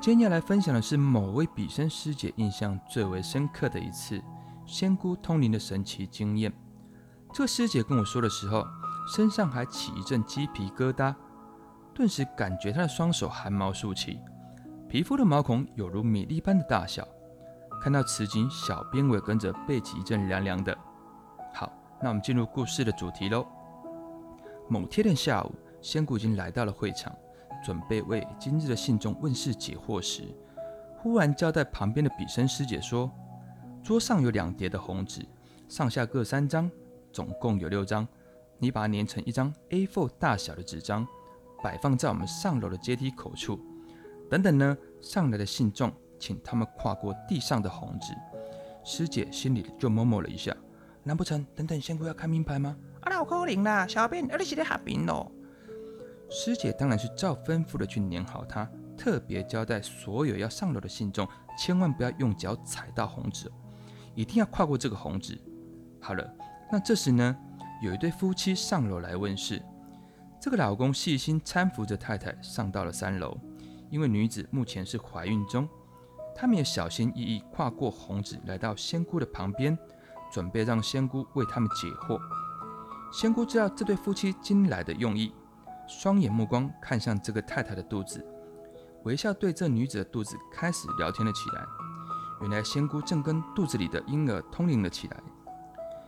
今天要来分享的是某位比生师姐印象最为深刻的一次仙姑通灵的神奇经验。这个师姐跟我说的时候，身上还起一阵鸡皮疙瘩，顿时感觉她的双手汗毛竖起，皮肤的毛孔有如米粒般的大小。看到此景，小编我也跟着背起一阵凉凉的。好，那我们进入故事的主题喽。某天的下午，仙姑已经来到了会场。准备为今日的信众问事解惑时，忽然交代旁边的比生师姐说：“桌上有两叠的红纸，上下各三张，总共有六张。你把它粘成一张 A4 大小的纸张，摆放在我们上楼的阶梯口处。等等呢，上来的信众，请他们跨过地上的红纸。”师姐心里就摸摸了一下：“难不成等等仙姑要看名牌吗？”“啊，老可怜啦，小编，你是在下边咯。”师姐当然是照吩咐的去粘好它，特别交代所有要上楼的信众，千万不要用脚踩到红纸，一定要跨过这个红纸。好了，那这时呢，有一对夫妻上楼来问事，这个老公细心搀扶着太太上到了三楼，因为女子目前是怀孕中，他们也小心翼翼跨过红纸，来到仙姑的旁边，准备让仙姑为他们解惑。仙姑知道这对夫妻今来的用意。双眼目光看向这个太太的肚子，微笑对这女子的肚子开始聊天了起来。原来仙姑正跟肚子里的婴儿通灵了起来。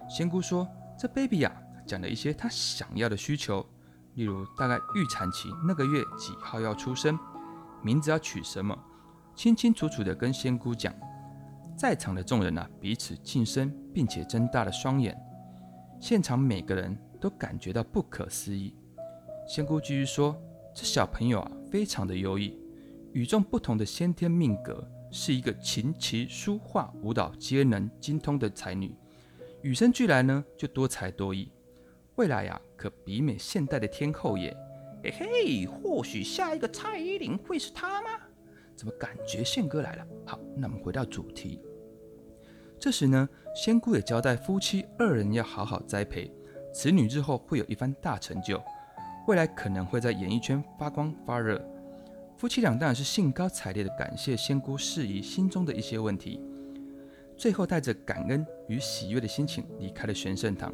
仙姑说：“这 baby 呀，讲了一些她想要的需求，例如大概预产期那个月几号要出生，名字要取什么，清清楚楚的跟仙姑讲。在场的众人呐，彼此近身，并且睁大了双眼。现场每个人都感觉到不可思议。”仙姑继续说：“这小朋友啊，非常的优异，与众不同的先天命格，是一个琴棋书画舞蹈皆能精通的才女。与生俱来呢，就多才多艺，未来呀，可媲美现代的天后耶！嘿嘿，或许下一个蔡依林会是她吗？怎么感觉宪哥来了？好，那我们回到主题。这时呢，仙姑也交代夫妻二人要好好栽培，此女日后会有一番大成就。”未来可能会在演艺圈发光发热，夫妻俩当然是兴高采烈的感谢仙姑释疑心中的一些问题，最后带着感恩与喜悦的心情离开了玄圣堂。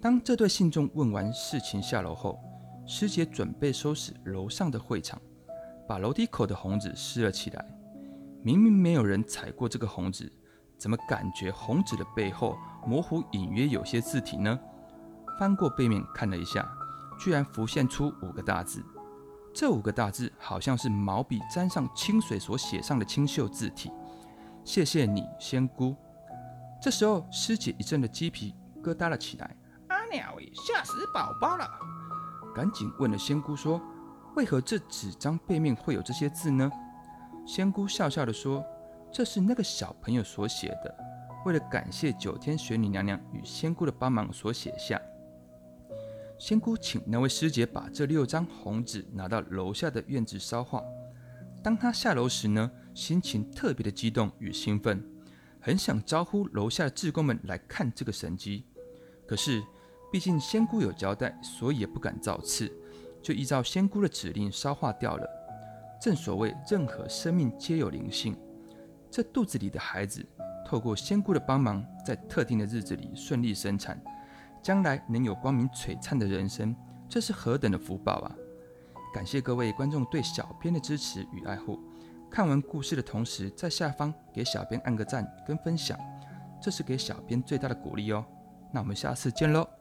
当这对信众问完事情下楼后，师姐准备收拾楼上的会场，把楼梯口的红纸撕了起来。明明没有人踩过这个红纸，怎么感觉红纸的背后模糊隐约有些字体呢？翻过背面看了一下。居然浮现出五个大字，这五个大字好像是毛笔沾上清水所写上的清秀字体。谢谢你，仙姑。这时候，师姐一阵的鸡皮疙瘩了起来。阿鸟，吓死宝宝了！赶紧问了仙姑说：“为何这纸张背面会有这些字呢？”仙姑笑笑的说：“这是那个小朋友所写的，为了感谢九天玄女娘娘与仙姑的帮忙所写下。”仙姑请那位师姐把这六张红纸拿到楼下的院子烧化。当她下楼时呢，心情特别的激动与兴奋，很想招呼楼下的志工们来看这个神迹。可是，毕竟仙姑有交代，所以也不敢造次，就依照仙姑的指令烧化掉了。正所谓，任何生命皆有灵性。这肚子里的孩子，透过仙姑的帮忙，在特定的日子里顺利生产。将来能有光明璀璨的人生，这是何等的福报啊！感谢各位观众对小编的支持与爱护。看完故事的同时，在下方给小编按个赞跟分享，这是给小编最大的鼓励哦。那我们下次见喽！